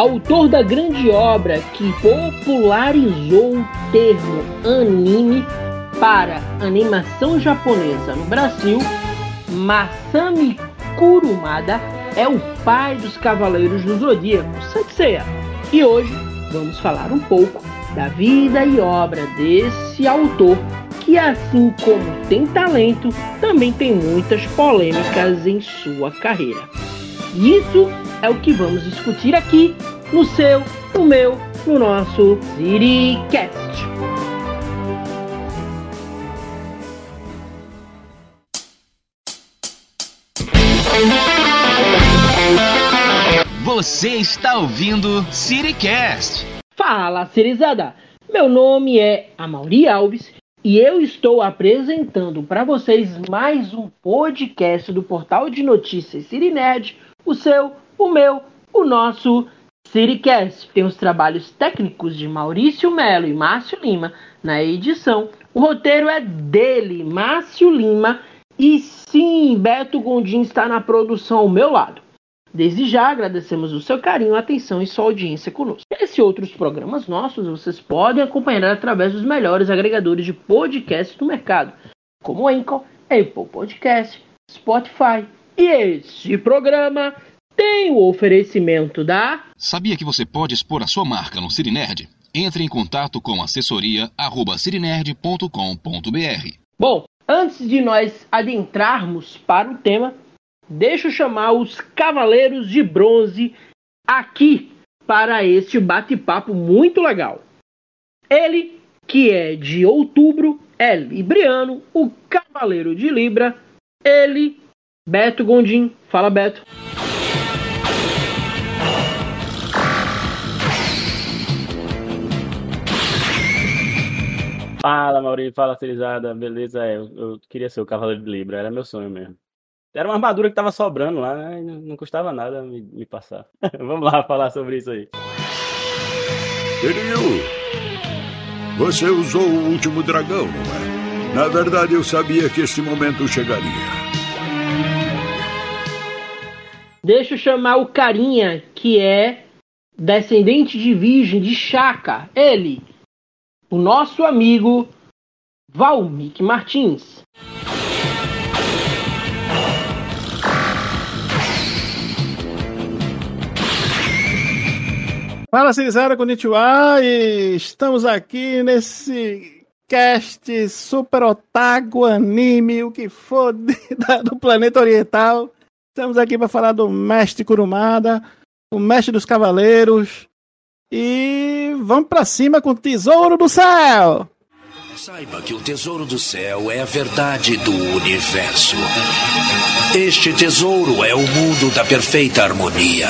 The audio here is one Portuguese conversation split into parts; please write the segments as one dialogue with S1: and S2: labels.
S1: autor da grande obra que popularizou o termo anime para animação japonesa no Brasil, Masami Kurumada é o pai dos Cavaleiros do Zodíaco, Sanseiya. E hoje vamos falar um pouco da vida e obra desse autor que, assim como tem talento, também tem muitas polêmicas em sua carreira. E isso é o que vamos discutir aqui no seu, no meu, no nosso CityCast.
S2: Você está ouvindo CityCast.
S1: Fala, Cirizada! Meu nome é Amauri Alves e eu estou apresentando para vocês mais um podcast do portal de notícias Cirinerd, o seu, o meu, o nosso CityCast. Tem os trabalhos técnicos de Maurício Melo e Márcio Lima na edição. O roteiro é dele, Márcio Lima, e sim, Beto Gondim está na produção ao meu lado. Desde já agradecemos o seu carinho, atenção e sua audiência conosco. Esse e outros programas nossos vocês podem acompanhar através dos melhores agregadores de podcast do mercado, como Anchor, Apple Podcast, Spotify. E este programa tem o oferecimento da.
S2: Sabia que você pode expor a sua marca no Cirinerd? Entre em contato com assessoria@cirinerd.com.br.
S1: Bom, antes de nós adentrarmos para o tema, deixa eu chamar os Cavaleiros de Bronze aqui para este bate-papo muito legal. Ele, que é de outubro, é libriano, o Cavaleiro de Libra, ele, Beto Gondim. Fala, Beto.
S3: Fala, Maurício, fala, Cerizada, beleza? É, eu, eu queria ser o Cavaleiro de Libra, era meu sonho mesmo. Era uma armadura que tava sobrando lá, né? Não, não custava nada me, me passar. Vamos lá falar sobre isso aí.
S4: Kiryu, você usou o último dragão, não é? Na verdade, eu sabia que esse momento chegaria.
S1: Deixa eu chamar o carinha que é descendente de virgem de Chaka. Ele, o nosso amigo Valmik Martins.
S5: Fala, Cirizada, konnichiwa, e estamos aqui nesse cast super otaku, anime, o que for do planeta oriental. Estamos aqui para falar do Mestre Kurumada, o Mestre dos Cavaleiros, e vamos para cima com o Tesouro do Céu!
S6: Saiba que o tesouro do céu é a verdade do universo. Este tesouro é o mundo da perfeita harmonia.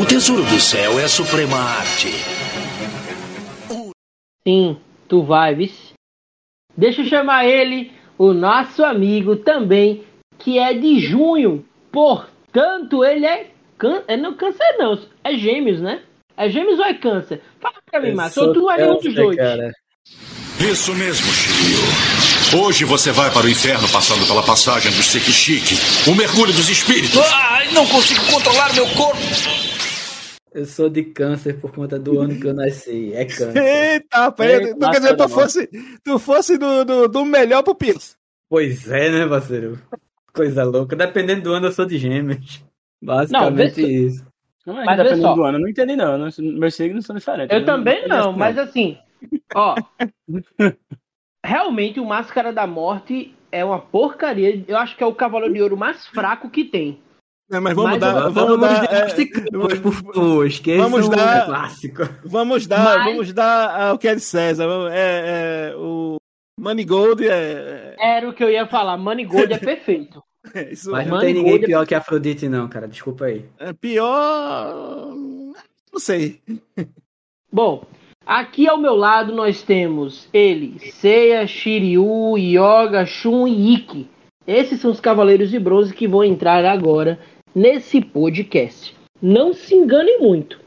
S6: O tesouro do céu é a suprema arte.
S1: Sim, tu vai, vice. Deixa eu chamar ele, o nosso amigo também, que é de junho. Portanto, ele é, can... é não câncer não, é gêmeos, né? É gêmeos ou é câncer? Fala pra mim, Márcio, ou tu é dos dois.
S4: Isso mesmo, Shiryu. Hoje você vai para o inferno passando pela passagem do Sekishiki, o mergulho dos espíritos.
S6: Ai, não consigo controlar meu corpo.
S7: Eu sou de câncer por conta do ano que eu nasci. É câncer.
S5: Eita, rapaz,
S7: É,
S5: tu, quer dizer, tu fosse, tu fosse do, do, do melhor pro pior.
S7: Pois é, né, parceiro? Coisa louca. Dependendo do ano, eu sou de gêmeos. Basicamente
S1: Não,
S7: isso.
S3: Não, mas dependendo
S1: só.
S3: do ano, eu não entendi não. não meus signos são diferentes.
S1: Eu também não,
S3: conheço,
S1: mas assim, ó. realmente o Máscara da Morte é uma porcaria. Eu acho que é o Cavaleiro de Ouro mais fraco que tem.
S5: É, mas vamos
S1: Mas
S5: dar, vamos dar, é,
S7: por favor. Esqueçam
S5: vamos dar-
S7: clássico.
S5: vamos dar,
S1: Mas-
S5: vamos dar o que é de César. É, é, o Manigold é,
S1: Era o que eu ia falar. Moneygold é perfeito.
S5: é isso.
S7: Mas
S5: é
S7: não tem ninguém
S1: Golden-
S7: pior que Afrodite, não, cara. Desculpa aí.
S5: É pior. Não sei.
S1: Bom, aqui ao meu lado nós temos ele, Seiya, Shiryu, Yoga, Shun e Ikki. Esses são os Cavaleiros de Bronze que vão entrar agora nesse podcast. Não se enganem muito.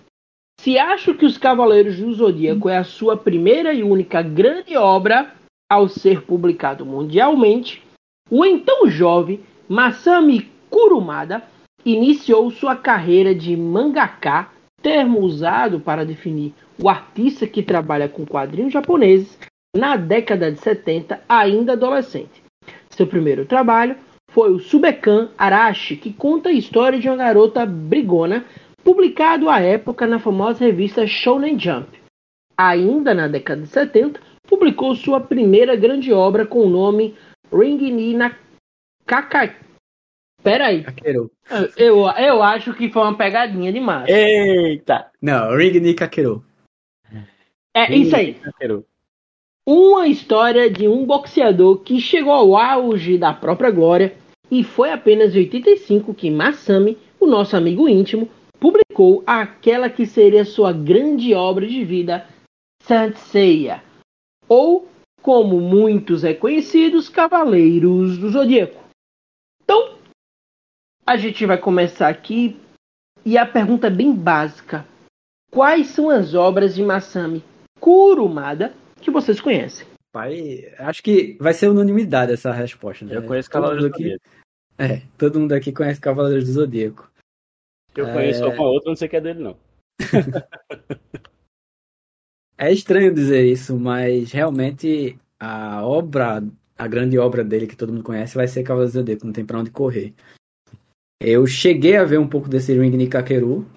S1: Se acham que os Cavaleiros do Zodíaco é a sua primeira e única grande obra, ao ser publicado mundialmente, o então jovem Masami Kurumada iniciou sua carreira de mangaka, termo usado para definir o artista que trabalha com quadrinhos japoneses na década de 70, ainda adolescente. Seu primeiro trabalho foi o Subekan Arashi, que conta a história de uma garota brigona, publicado à época na famosa revista Shonen Jump. Ainda na década de 70, publicou sua primeira grande obra com o nome Ring ni na Kaka... Peraí,
S7: Kakeru.
S1: eu, eu acho que foi uma pegadinha demais.
S3: Eita!
S7: Não, Ring ni Kakeru.
S1: É isso aí.
S3: Kakeru.
S1: Uma história de um boxeador que chegou ao auge da própria glória e foi apenas em 85 que Masami, o nosso amigo íntimo, publicou aquela que seria sua grande obra de vida, Saint Seiya, ou, como muitos é conhecidos, Cavaleiros do Zodíaco. Então, a gente vai começar aqui e a pergunta é bem básica. Quais são as obras de Masami Kurumada que vocês conhecem?
S7: Pai, acho que vai ser unanimidade essa resposta. Né?
S3: Eu conheço Cavaleiros do. Zodíaco.
S7: É, todo mundo aqui conhece Cavaleiros do Zodíaco.
S3: Eu conheço
S7: É.
S3: uma outra, não sei que é dele, não.
S7: É estranho dizer isso, mas realmente a obra, a grande obra dele que todo mundo conhece vai ser Cavaleiros do Zodíaco, não tem pra onde correr. Eu cheguei a ver um pouco desse Ring ni Kakeru.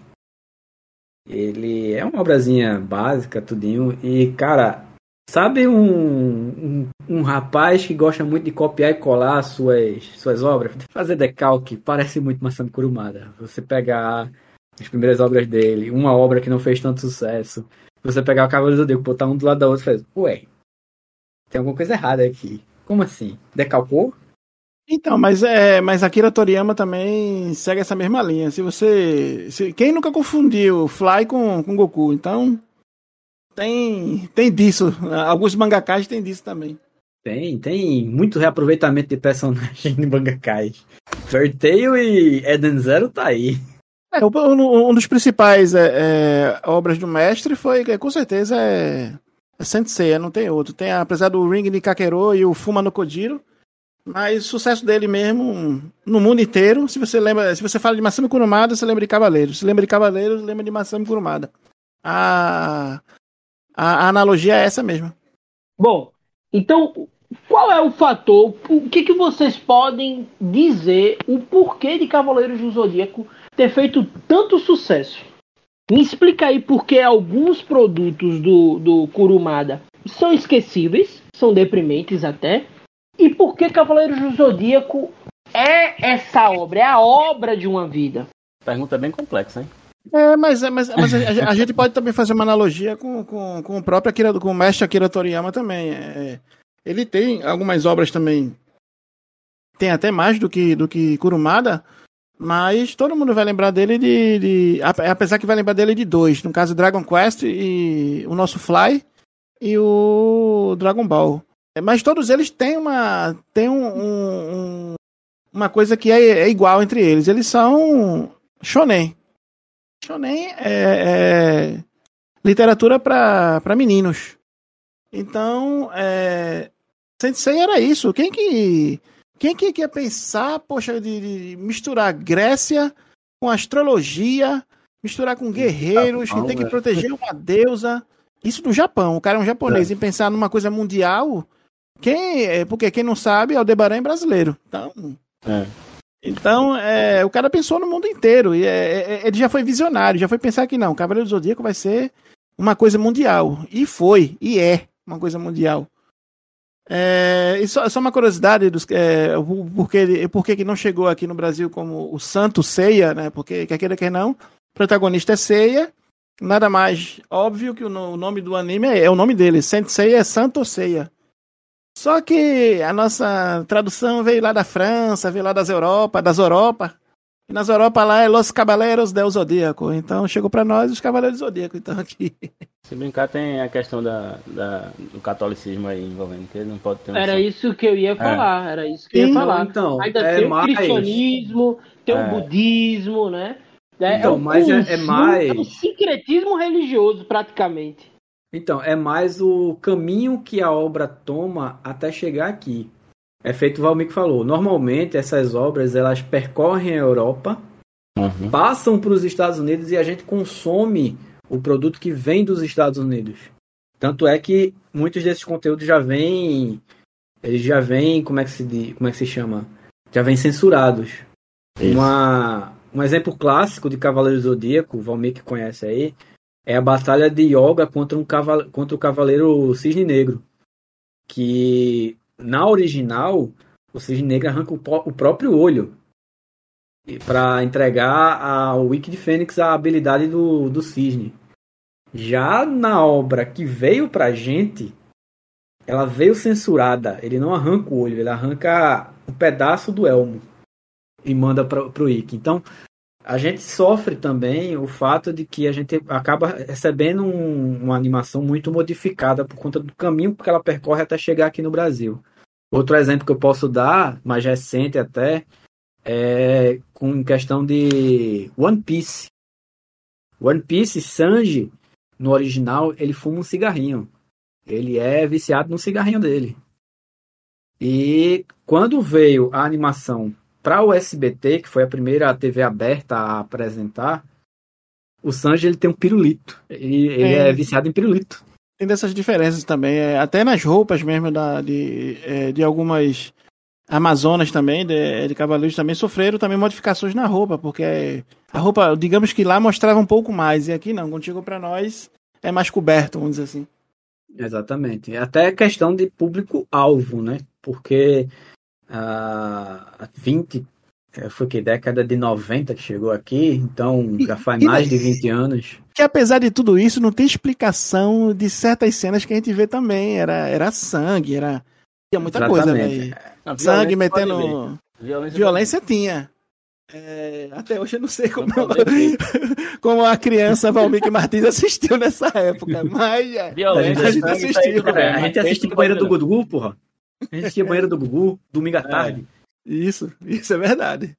S7: Ele é uma obrazinha básica, tudinho. E, cara, sabe um, um, um rapaz que gosta muito de copiar e colar suas, suas obras? Fazer decalque, parece muito Masami Kurumada. Você pegar as primeiras obras dele, uma obra que não fez tanto sucesso, você pegar o Cavaleiro do Zodíaco, botar um do lado da outra e fazer, ué, tem alguma coisa errada aqui. Como assim? Decalcou?
S5: Então, mas é, mas Akira Toriyama também segue essa mesma linha. Se você, se- quem nunca confundiu Fly com, com Goku? Então tem tem disso. Alguns mangakas têm disso também.
S7: Tem, tem muito reaproveitamento de personagem de Bangakais. Fairy Tail e Eden Zero tá aí.
S5: É, um, um dos principais é, é, obras do mestre foi, é, com certeza, é, é Saint Seiya, não tem outro. Tem, apesar do Ring de Kakero e o Fuma no Kojiro, mas o sucesso dele mesmo no mundo inteiro, se você lembra, se você fala de Masami Kurumada, você lembra de Cavaleiros. Se lembra de Cavaleiros, lembra de Masami Kurumada. A, a, a analogia é essa mesmo.
S1: Bom, então qual é o fator? O que, que vocês podem dizer o porquê de Cavaleiros do Zodíaco ter feito tanto sucesso? Me explica aí por que alguns produtos do, do Kurumada são esquecíveis, são deprimentes até, e por que Cavaleiros do Zodíaco é essa obra, é a obra de uma vida.
S3: Pergunta bem complexa, hein?
S5: É, mas, é, mas, mas a, a gente pode também fazer uma analogia com, com, com o próprio Akira, com o mestre Akira Toriyama também. É, ele tem algumas obras também, tem até mais do que, do que Kurumada, mas todo mundo vai lembrar dele de, de- ape- Apesar que vai lembrar dele de dois, no caso Dragon Quest e o nosso Fly e o Dragon Ball. É, Mas todos eles têm uma, têm um- um- uma coisa que é, é igual entre eles. Eles são shonen. Shonen é, é literatura para meninos. Então, é, Sensei era isso. Quem que quem que quer pensar, poxa, de, de misturar Grécia com astrologia, misturar com guerreiros, que tem que
S7: é.
S5: proteger uma deusa? Isso do Japão. O cara é um japonês. Em pensar numa coisa mundial, quem, é, porque quem não sabe, Aldebaran é brasileiro. Então,
S3: É.
S5: então, é, o cara pensou no mundo inteiro. E é, é, ele já foi visionário, já foi pensar que não, Cavaleiro do Zodíaco vai ser uma coisa mundial. E foi, e é uma coisa mundial. É, e só, só uma curiosidade dos, é, porque, ele- por que não chegou aqui no Brasil como o Santo Ceia, né? Porque, quer queira, quer não, o protagonista é Ceia. Nada mais óbvio que o, o nome do anime é, é o nome dele. Saint Seiya é Santo Ceia. Só que a nossa tradução veio lá da França, veio lá das Europa, das Europa. E nas Europa lá é Los Cavaleiros del Zodíaco. Então chegou pra nós os Cavaleiros do Zodíaco. Então aqui.
S3: Se brincar, tem a questão da, da- do catolicismo aí envolvendo, que ele não pode ter um
S1: Era isso que eu ia falar, era isso que eu ia
S5: Sim,
S1: falar.
S7: Então,
S1: Ainda
S7: é
S1: tem o
S7: mais.
S1: cristianismo, tem
S3: É.
S1: o budismo, né? É,
S7: Então,
S1: um
S7: mas é- é mais-
S1: é um sincretismo religioso, praticamente.
S7: Então, é mais o caminho que a obra toma até chegar aqui. É feito o Valmir que falou. Normalmente essas obras elas percorrem a Europa,
S3: Uhum.
S7: passam para os Estados Unidos e a gente consome o produto que vem dos Estados Unidos. Tanto é que muitos desses conteúdos já vêm, eles já vêm, como é que se como é que se chama? Já vêm censurados. Uma, um exemplo clássico de Cavaleiro Zodíaco, o Valmir que conhece aí, é a batalha de Yoga contra, um contra o Cavaleiro Cisne Negro. Que na original, o Cisne Negro arranca o, o próprio olho para entregar ao Wiki de Fênix a habilidade do, do Cisne. Já na obra que veio pra gente, ela veio censurada. Ele não arranca o olho, ele arranca um pedaço do elmo e manda para pro Wiki. Então, a gente sofre também o fato de que a gente acaba recebendo um- uma animação muito modificada por conta do caminho que ela percorre até chegar aqui no Brasil. Outro exemplo que eu posso dar, mais recente até, é com questão de One Piece. One Piece, Sanji, no original, ele fuma um cigarrinho. Ele é viciado no cigarrinho dele. E quando veio a animação para o SBT, que foi a primeira TV aberta a apresentar, o Sanji ele tem um pirulito. Ele, ele
S5: É.
S7: é viciado em pirulito.
S5: Tem dessas diferenças também, é, até nas roupas mesmo da, de, é, de algumas Amazonas também, de, de Cavaleiros também sofreram também modificações na roupa, porque a roupa, digamos que lá mostrava um pouco mais, e aqui não, quando chegou pra nós é mais coberto, vamos dizer assim.
S7: Exatamente. Até questão de público-alvo, né? Porque a 20, eh, foi que década de 90 que chegou aqui, então já faz
S5: e-
S7: mais de 20 anos.
S5: Que apesar de tudo isso, não tem explicação de certas cenas que a gente vê também, era, era sangue, era tinha muita coisa,
S7: Exatamente.
S5: velho.
S3: Não,
S5: Sangue metendo
S3: Violência,
S5: violência tinha. É, até hoje eu não sei como,
S3: Não
S5: como a criança Valmir Martins assistiu nessa época, mas é,
S3: Violência,
S5: a gente assistiu.
S3: tá
S7: É, a gente banheiro
S3: pode
S7: do Gugu, porra. A gente assistia banheiro do Gugu, domingo à tarde.
S5: Isso, isso é verdade.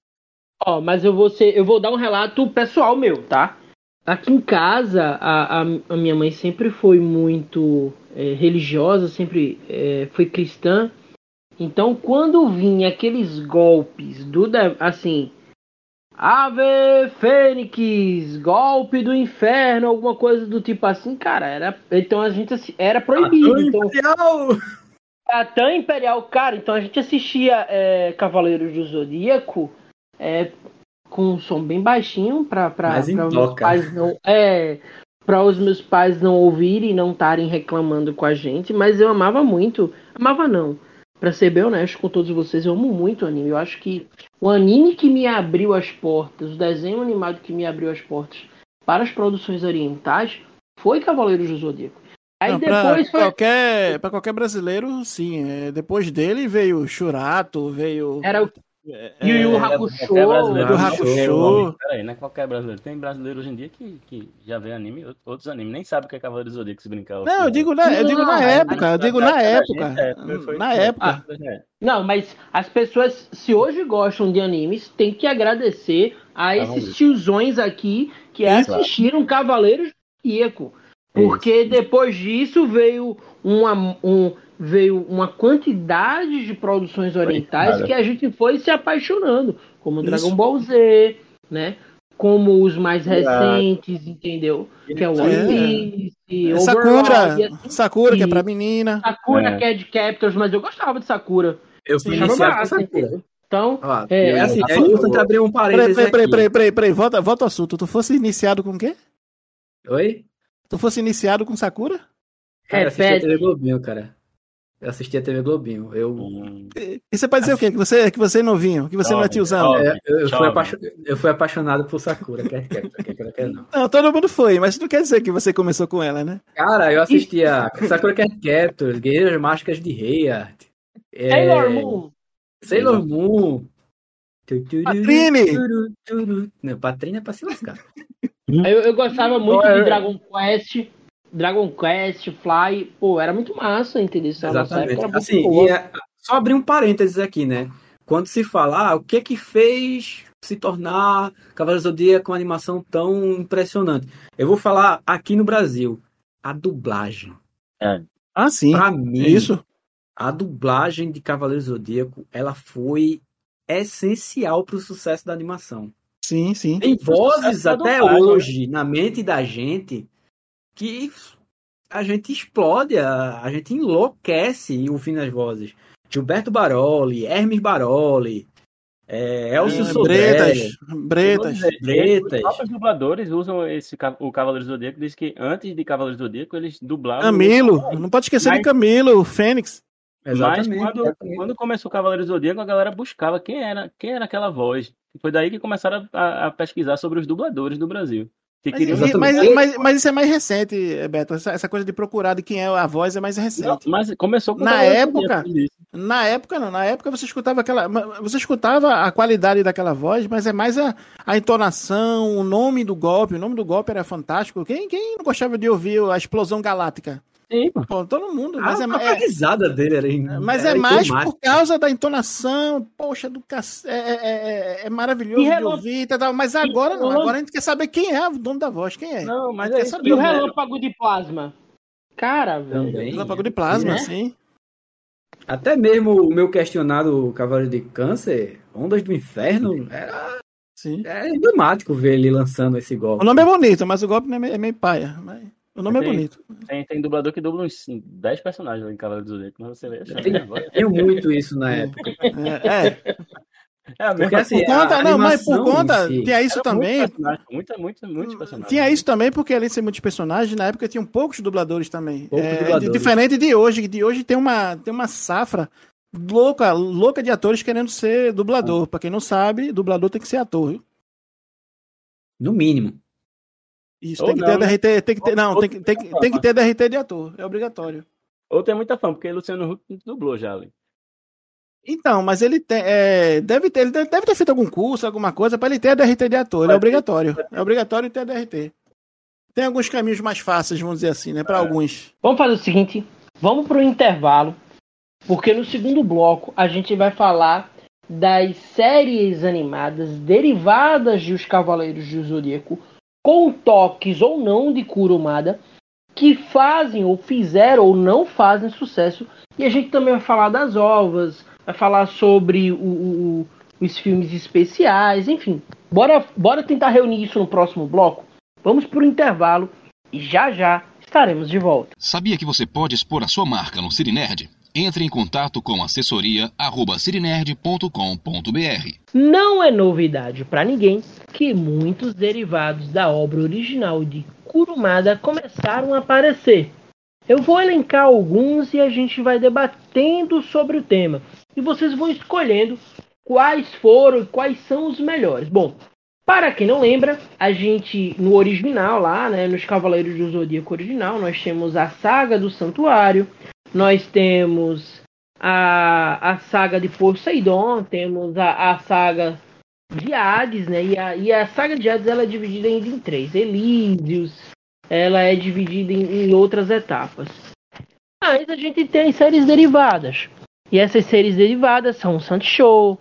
S1: Ó, mas eu vou ser, eu vou dar um relato pessoal meu, tá? Aqui em casa, a, a, a minha mãe sempre foi muito é, religiosa, sempre é, foi cristã. Então, quando vinha aqueles golpes do assim, Ave Fênix, golpe do inferno, alguma coisa do tipo assim, cara, era então a gente assi- era proibido. Então, Satã Imperial, cara, então a gente assistia é, Cavaleiros do Zodíaco é, com um som bem baixinho pra, pra,
S7: Mas
S1: pra os meus
S7: toca.
S1: pais não. É. Pra os meus pais não ouvirem e não estarem reclamando com a gente, mas eu amava muito. Amava não. Pra ser bem honesto com todos vocês, eu amo muito o anime. Eu acho que o anime que me abriu as portas, o desenho animado que me abriu as portas para as produções orientais foi Cavaleiros do Zodíaco. Aí
S5: Não, pra,
S1: depois foi.
S5: qualquer, pra qualquer brasileiro, sim. é, depois dele veio Churato, veio.
S1: Era o
S5: é,
S1: Yu Yu
S5: é,
S1: Hakusho.
S3: Não,
S5: Hakusho.
S3: Peraí, não é qualquer brasileiro. Tem brasileiro hoje em dia que, que já vê anime, outros animes, nem sabe o que é Cavaleiro do Zodíaco se brincar.
S5: Não, eu digo na, eu digo na época, eu digo na época.
S3: É,
S5: Na época.
S3: É.
S1: Não, mas as pessoas, se hoje gostam de animes, tem que agradecer a
S3: Tá
S1: esses tiozões aqui que assistiram Cavaleiros do Zodíaco. Porque depois disso veio uma, um, veio uma quantidade de produções orientais
S3: cara.
S1: que a gente foi se apaixonando, como
S5: Isso.
S1: Dragon Ball Z, né? Como os mais recentes, entendeu? Que é o One
S5: É.
S1: Piece,
S5: É Sakura,
S1: assim,
S5: Sakura, que é pra menina.
S1: Sakura
S3: É.
S1: Cad Captors, mas eu gostava de Sakura.
S7: Eu fui iniciado com
S1: entendeu? Então,
S7: Ó,
S1: É,
S7: é assim, é importante abrir um parênteses
S5: peraí, peraí, peraí, peraí, peraí, volta, volta ao assunto. Tu fosse iniciado com o quê?
S7: Oi?
S5: Tu fosse iniciado com Sakura?
S7: Cara, eu assisti a. TV Globinho, cara. Eu assisti a TV Globinho. Eu,
S5: E você pode dizer o quê? Que você, que você é novinho, que você não é
S3: Jovem,
S5: tiozão.
S3: jovem.
S7: é, eu, eu fui
S3: Jovem.
S7: eu fui apaixonado por Sakura, quer quer, quer, quer, quer não.
S5: Não, todo mundo foi, mas não quer dizer que você começou com ela, né?
S7: Cara, eu assistia Sakura Cat Captors, Guerreiras Mágicas de Heart, é,
S1: Sailor Moon.
S7: Sailor Moon.
S5: Patrine!
S7: Não, Patrine é pra se lascar.
S1: Eu, eu gostava muito
S3: é?
S1: de Dragon Quest. Dragon Quest, Fly. Pô, era muito massa, entendeu?
S7: Exatamente.
S1: época
S7: Assim, e é- só abrir um parênteses aqui, né? Quando se fala, ah, o que que fez se tornar Cavaleiro do Zodíaco com uma animação tão impressionante? Eu vou falar aqui no Brasil. a dublagem.
S5: Ah, sim.
S7: Pra mim,
S5: Isso.
S7: a dublagem de Cavaleiro Zodíaco, ela foi essencial pro sucesso da animação.
S5: Sim, sim.
S7: Tem vozes
S3: da
S7: até
S3: dublagem,
S7: hoje na mente da gente que a gente explode, a, a gente enlouquece ouvindo as vozes. Gilberto Baroli, Hermes Baroli, é, Elcio
S5: É, Bretas. Bretas.
S7: Bretas.
S3: Os próprios dubladores usam esse, o Cavaleiro do Zodíaco, diz que antes de Cavaleiro do Zodíaco eles dublavam.
S5: Camilo. Não pode esquecer de
S3: Mas-
S5: Camilo, Fênix.
S3: Mas
S7: Exatamente.
S3: quando,
S7: exatamente.
S3: quando começou o Cavaleiro do Zodíaco, a galera buscava quem era, quem era aquela voz. E foi daí que começaram a, a pesquisar sobre os dubladores do Brasil. Que
S5: Mas,
S3: queriam
S5: mas, mas- mas isso é mais recente, Beto. Essa, essa coisa de procurar de quem é a voz é mais
S3: Não,
S5: recente.
S3: mas começou com o
S5: Na época-. Na época, não. Na época você escutava aquela. Você escutava a qualidade daquela voz, mas é mais a, a entonação, o nome do golpe. O nome do golpe era fantástico. Quem, quem não gostava de ouvir a explosão galáctica?
S3: Sim, pô.
S5: Pô, todo mundo.
S7: Ah,
S5: Mas
S7: a
S5: é,
S7: própria
S5: é,
S7: risada dele era em-
S5: mas
S7: era
S5: é mais
S7: emblemática.
S5: por causa da entonação. Poxa, do cac... é, é, é- é maravilhoso de ouvir. e tal, Mas agora não. Agora a gente quer saber quem é o dono da voz. Quem é?
S3: Não, mas
S5: Quer
S3: é
S5: saber
S1: E o relâmpago de plasma? Cara, velho.
S5: Relâmpago de plasma,
S1: Né?
S5: sim.
S7: Até mesmo o meu questionado Cavaleiro de Câncer, Ondas do Inferno, era,
S5: sim.
S7: era emblemático ver ele lançando esse golpe.
S5: O nome é bonito, mas o golpe é meio, é meio paia. Mas o nome é
S3: Tem-
S5: bonito.
S3: Tem, tem dublador que dubla uns 10 personagens lá em Cavaleiro do Zodíaco, mas você vê.
S7: Tem- Tinha muito isso na época.
S5: É, é.
S3: É
S7: Porque assim,
S5: Por conta, não, mas por conta,
S7: si-
S5: tinha isso
S3: Era
S5: também.
S3: Muito personagem, muita, muita, muitos personagens.
S5: Tinha isso também, porque além de ser muitos personagens, na época tinham poucos dubladores também.
S7: Poucos
S5: É,
S7: dubladores.
S5: Diferente de hoje, que de hoje tem uma, tem uma safra louca, louca de atores querendo ser dublador. Pra quem não sabe, dublador tem que ser ator, viu?
S7: No mínimo.
S5: Isso,
S3: Ou
S5: tem que
S3: não,
S5: ter
S3: né?
S5: DRT, tem que ter, não,
S3: Ou-
S5: tem que, tem, que, tem que ter DRT de ator, é obrigatório.
S3: Ou tem muita fama, porque Luciano Huck dublou já ali.
S5: Então, mas ele tem, é, deve ter, ele deve ter feito algum curso, alguma coisa, pra ele ter a DRT de ator, ele é obrigatório. É obrigatório ter a DRT. Tem alguns caminhos mais fáceis, vamos dizer assim, né, pra
S3: É.
S5: alguns.
S1: Vamos fazer o seguinte, vamos pro intervalo, porque no segundo bloco a gente vai falar das séries animadas derivadas de Os Cavaleiros do Zodíaco, com toques ou não de Kurumada, que fazem ou fizeram ou não fazem sucesso. E a gente também vai falar das ovas, vai falar sobre o- o- o- os filmes especiais, enfim. Bora, bora tentar reunir isso no próximo bloco? Vamos pro intervalo e já já estaremos de volta.
S2: Sabia que você pode expor a sua marca no Cirinerd? Entre em contato com assessoria@cirinerd.com.br.
S1: Não é novidade para ninguém que muitos derivados da obra original de Kurumada começaram a aparecer. Eu vou elencar alguns e a gente vai debatendo sobre o tema. E vocês vão escolhendo quais foram e quais são os melhores. Bom, para quem não lembra, a gente no original lá, né, nos Cavaleiros do Zodíaco original, nós temos a saga do Santuário, nós temos a, a saga de Poseidon, temos a, a saga de Hades, né? E a, e a saga de Hades ela é dividida ainda em três. Elísios, ela é dividida em, em outras etapas. Mas a gente tem séries derivadas. E essas séries derivadas são o Santo Show,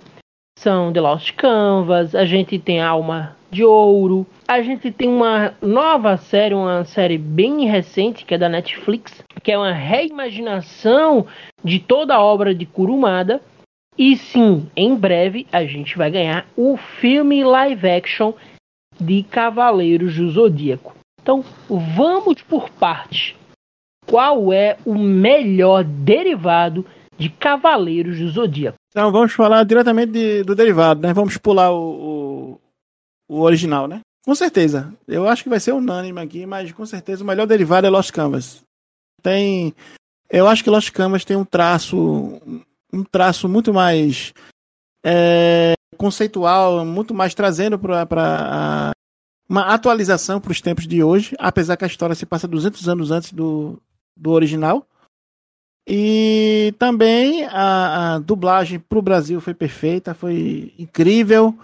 S1: são The Lost Canvas, a gente tem Alma de Ouro, a gente tem uma nova série, uma série bem recente que é da Netflix, que é uma reimaginação de toda a obra de Kurumada. E sim, em breve a gente vai ganhar o filme live action de Cavaleiros do Zodíaco. Então, vamos por parte. Qual é o melhor derivado de Cavaleiros do Zodíaco?
S5: Então vamos falar diretamente de- do derivado, né? Vamos pular o, o, o original, né? Com certeza. Eu acho que vai ser unânime aqui, mas com certeza o melhor derivado é Lost Canvas. Tem. Eu acho que Lost Canvas tem um traço. Um traço muito mais é, conceitual, muito mais trazendo para uma atualização para os tempos de hoje, apesar que a história se passa 200 anos antes do, do original. E também a, a dublagem para o Brasil foi perfeita, foi incrível.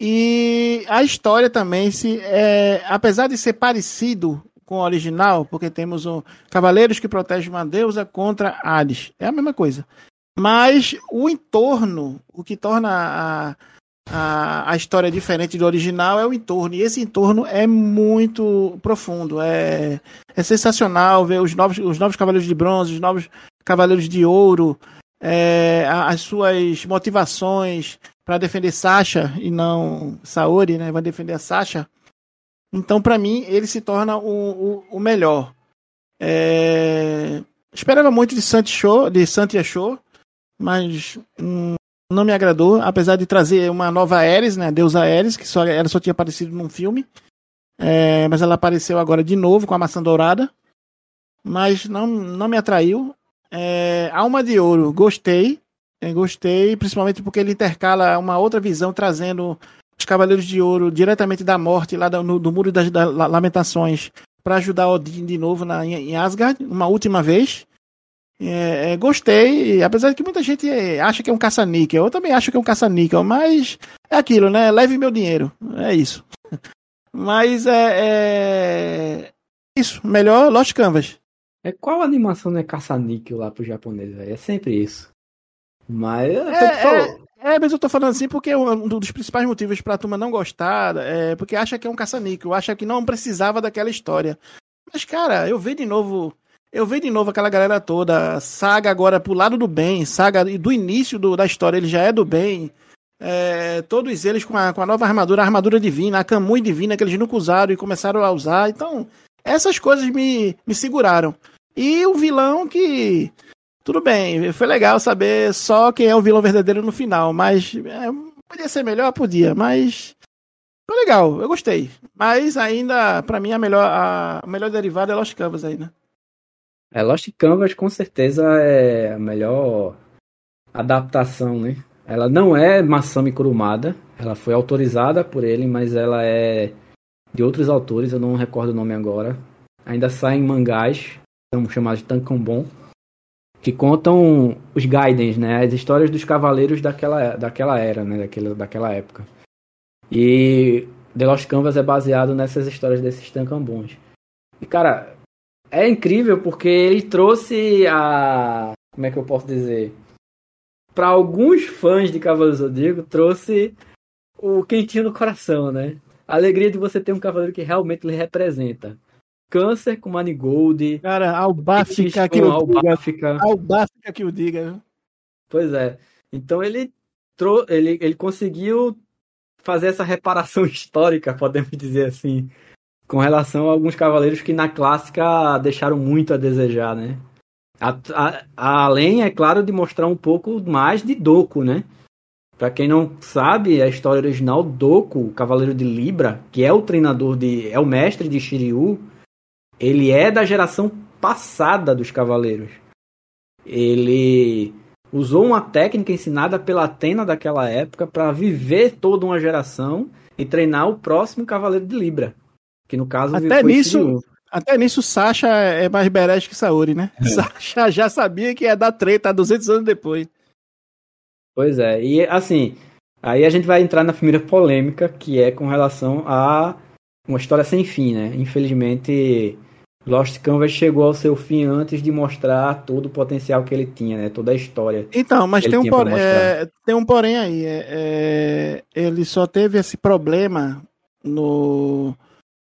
S5: E a história também, se, é, apesar de ser parecido com o original, porque temos um Cavaleiros que protegem uma deusa contra Hades, é a mesma coisa. Mas o entorno, o que torna a, a, a história diferente do original é o entorno. E esse entorno é muito profundo. É, é sensacional ver os novos, os novos Cavaleiros de Bronze, os novos Cavaleiros de Ouro, é, as suas motivações para defender Sasha e não Saori, né? Vai defender a Sasha. Então, para mim, ele se torna o, o, o melhor. É... Esperava muito de Santi Show, de Santia Show, mas hum, não me agradou, apesar de trazer uma nova Ares, né, deusa Ares, que só, ela só tinha aparecido num filme. É, mas ela apareceu agora de novo com a maçã dourada. Mas não, não me atraiu. É, Alma de Ouro, gostei. É, gostei, principalmente porque ele intercala uma outra visão, trazendo os Cavaleiros de Ouro diretamente da morte, lá do, do Muro das, Lamentações, para ajudar Odin de novo na, em Asgard, uma última vez. É, é, gostei, apesar de que muita gente acha que é um caça-níquel. Eu também acho que é um caça-níquel, mas é aquilo, né? Leve meu dinheiro. É isso. Mas é, é. Isso. Melhor Lost Canvas.
S7: É qual animação não é caça-níquel lá pro japonês? Véio? É sempre isso. Mas.
S5: É, é, é, mas eu tô falando assim porque um dos principais motivos pra turma não gostar é porque acha que é um caça-níquel, acha que não precisava daquela história. Mas, cara, eu vi de novo eu vejo de novo aquela galera toda, Saga agora pro lado do bem, Saga do início do, da história ele já é do bem. É, todos eles com a, com a nova armadura, a armadura divina, a Kamui divina que eles nunca usaram e começaram a usar. Então, essas coisas me, me seguraram. E o vilão que. Tudo bem, foi legal saber só quem é o vilão verdadeiro no final, mas é, podia ser melhor, podia, mas foi legal, eu gostei. Mas ainda, para mim, a melhor, a, a melhor derivada é Lost Canvas aí, né?
S7: É, Lost Canvas com certeza é a melhor adaptação, né? Ela não é Masami Kurumada, ela foi autorizada por ele, mas ela é de outros autores, eu não recordo o nome agora. Ainda saem mangás, são chamados de Tankobon, que contam os Gaidens, né? As histórias dos cavaleiros daquela, daquela era, né? Daquela, daquela época. E The Lost Canvas é baseado nessas histórias desses Tankobons. E, cara, é incrível porque ele trouxe a. Como é que eu posso dizer? Para alguns fãs de Cavaleiro Zodíaco, trouxe o quentinho no coração, né? A alegria de você ter um cavaleiro que realmente lhe representa. Câncer com Manigold.
S5: Cara, Albáfica que o Albáfica. Albáfica que o diga.
S7: Pois é. Então ele, trou ele, ele conseguiu fazer essa reparação histórica, podemos dizer assim, com relação a alguns cavaleiros que na clássica deixaram muito a desejar, né? A, a, a, além, é claro, de mostrar um pouco mais de Doku, né? Para quem não sabe, a história original, Doku, o Cavaleiro de Libra, que é o treinador de. é o mestre de Shiryu, ele é da geração passada dos Cavaleiros. Ele usou uma técnica ensinada pela Atena daquela época para viver toda uma geração e treinar o próximo Cavaleiro de Libra. Que no caso
S5: até nisso, até nisso Sasha é mais berege que Saori, né? É. Sasha já sabia que ia dar treta 200 anos depois.
S7: Pois é, e assim, aí a gente vai entrar na primeira polêmica, que é com relação a uma história sem fim, né? Infelizmente, Lost Canvas chegou ao seu fim antes de mostrar todo o potencial que ele tinha, né? Toda a história.
S5: Então, mas tem um, porém, é, tem um porém aí. É, é, ele só teve esse problema no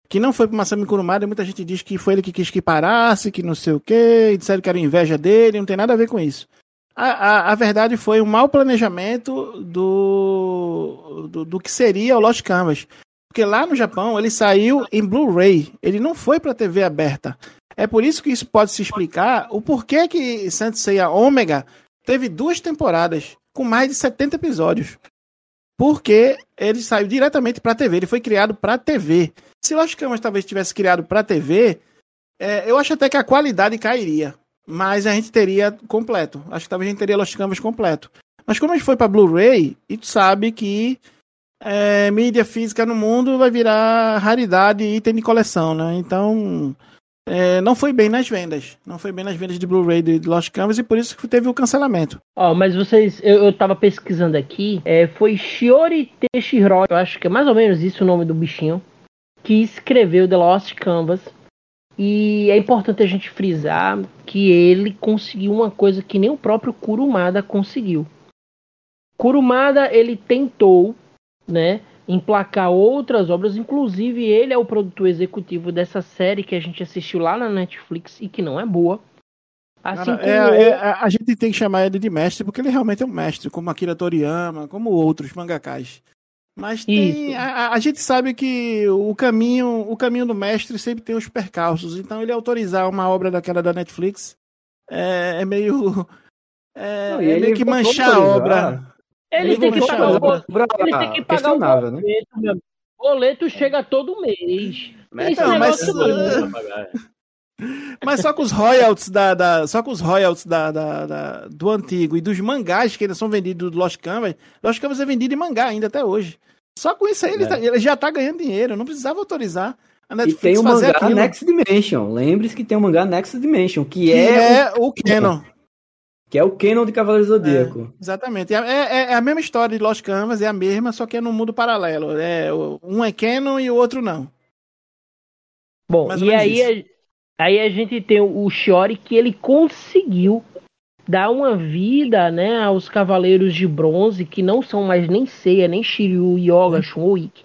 S5: que não foi pro Masami Kurumada, muita gente diz que foi ele que quis que parasse, que não sei o quê, disseram que era inveja dele, não tem nada a ver com isso. A, a, a verdade foi um mau planejamento do, do, do, que seria o Lost Canvas. Porque lá no Japão ele saiu em Blu-ray, ele não foi para TV aberta. É por isso que isso pode se explicar o porquê que Saint Seiya Omega teve duas temporadas com mais de 70 episódios. Porque ele saiu diretamente para TV, ele foi criado para TV. Se Lost Canvas talvez tivesse criado para TV, é, eu acho até que a qualidade cairia. Mas a gente teria completo. Acho que talvez a gente teria Lost Canvas completo. Mas como a gente foi para Blu-ray, e tu sabe que é, mídia física no mundo vai virar raridade e item de coleção, né? Então, é, não foi bem nas vendas. Não foi bem nas vendas de Blu-ray de Lost Canvas e por isso que teve o cancelamento.
S1: Ó, oh, mas vocês, eu, eu tava pesquisando aqui, é, foi Shiori Teshiro, eu acho que é mais ou menos isso o nome do bichinho que escreveu The Lost Canvas. E é importante a gente frisar que ele conseguiu uma coisa que nem o próprio Kurumada conseguiu. Kurumada ele tentou né, emplacar outras obras. Inclusive, ele é o produtor executivo dessa série que a gente assistiu lá na Netflix e que não é boa. Assim
S5: Cara, é- é- a gente tem que chamar ele de mestre, porque ele realmente é um mestre, como Akira Toriyama, como outros mangakás. Mas tem, a, a- gente sabe que o caminho, o caminho do mestre sempre tem os percalços. Então ele autorizar uma obra daquela da Netflix é, é meio é,
S7: Não,
S5: é meio que manchar a
S7: autorizar.
S5: obra.
S1: Eles
S5: Ele
S1: têm que pagar
S5: a
S1: o
S5: obra.
S1: boleto. Eles têm que pagar o
S7: questionável, né?
S1: boleto, meu amigo. O boleto chega todo mês.
S3: Mas
S1: Esse
S5: Não, mas-
S1: negócio
S3: todo é.
S5: Mas só com os royalties da, da- só com os royalties da, da- da- do antigo e dos mangás que ainda são vendidos do Lost Canvas, Lost Canvas é vendido em mangá ainda até hoje. Só com isso aí ele,
S3: É.
S5: tá- ele já tá ganhando dinheiro, não precisava autorizar a
S7: E
S5: Netflix
S7: tem o mangá
S5: aquilo.
S7: Next Dimension. Lembre-se que tem o mangá Next Dimension, que,
S5: que
S7: é,
S5: é o Canon.
S7: o, que é o canon de Cavaleiro Zodíaco.
S5: Exatamente. É, é- é a mesma história de Lost Canvas, é a mesma, só que é num mundo paralelo. É, um é Canon e o outro não.
S1: Bom,
S5: Mais
S1: e aí aí a gente tem o Shiori que ele conseguiu dar uma vida, né, aos cavaleiros de bronze que não são mais nem Seiya, nem Shiryu, Yoga, Shun ou Ikki.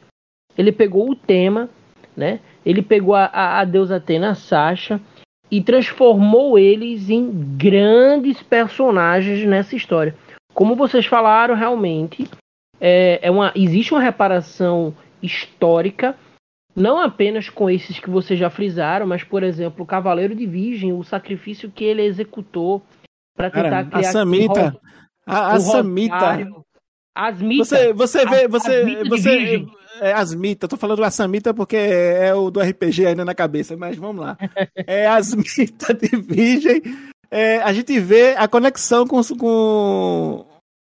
S1: Ele pegou o tema, né? Ele pegou a, a, a deusa Atena Sasha e transformou eles em grandes personagens nessa história. Como vocês falaram, realmente é, é uma, existe uma reparação histórica não apenas com esses que vocês já frisaram, mas, por exemplo, o Cavaleiro de Virgem, o sacrifício que ele executou para tentar
S5: Cara, a
S1: criar
S5: Samita,
S1: aquele
S5: a, a Samita.
S1: rosário. Asmita.
S5: Você, você vê,
S1: A-
S5: você,
S1: de
S5: você,
S1: virgem.
S5: é Asmita, tô falando Asmita porque é o do RPG ainda na cabeça, mas vamos lá. É Asmita de Virgem. É, a gente vê a conexão com com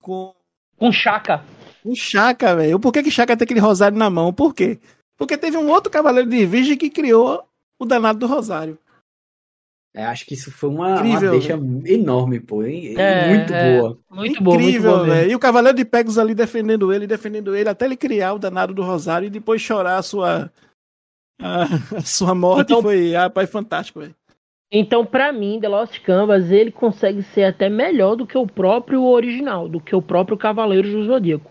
S5: com
S1: Com Chaka.
S5: o Chaka, velho. Por que que Chaka tem aquele rosário na mão? Por quê? Porque teve um outro cavaleiro de Virgem que criou o danado do rosário.
S7: É, acho que isso foi uma, uma
S5: Incrível,
S7: deixa enorme, pô. hein?
S1: É,
S7: muito
S1: é.
S7: boa.
S1: Muito
S5: Incrível,
S1: mesmo.
S5: velho. E o cavaleiro de Pegasus ali defendendo ele, defendendo ele, até ele criar o danado do rosário e depois chorar a sua a, a sua morte
S1: Então-
S5: foi, rapaz, fantástico, velho.
S1: Então, pra mim, The Lost Canvas, ele consegue ser até melhor do que o próprio original, do que o próprio Cavaleiro do Zodíaco.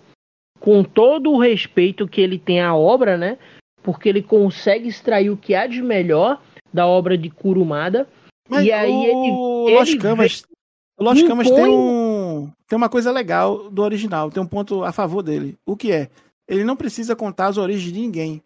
S1: Com todo o respeito que ele tem à obra, né? Porque ele consegue extrair o que há de melhor da obra de Kurumada.
S5: Mas
S1: E aí
S5: o
S1: ele-
S5: Lost
S1: ele
S5: Canvas, o
S1: impõe-
S5: Canvas tem um tem uma coisa legal do original, tem um ponto a favor dele. O que é? Ele não precisa contar as origens de ninguém.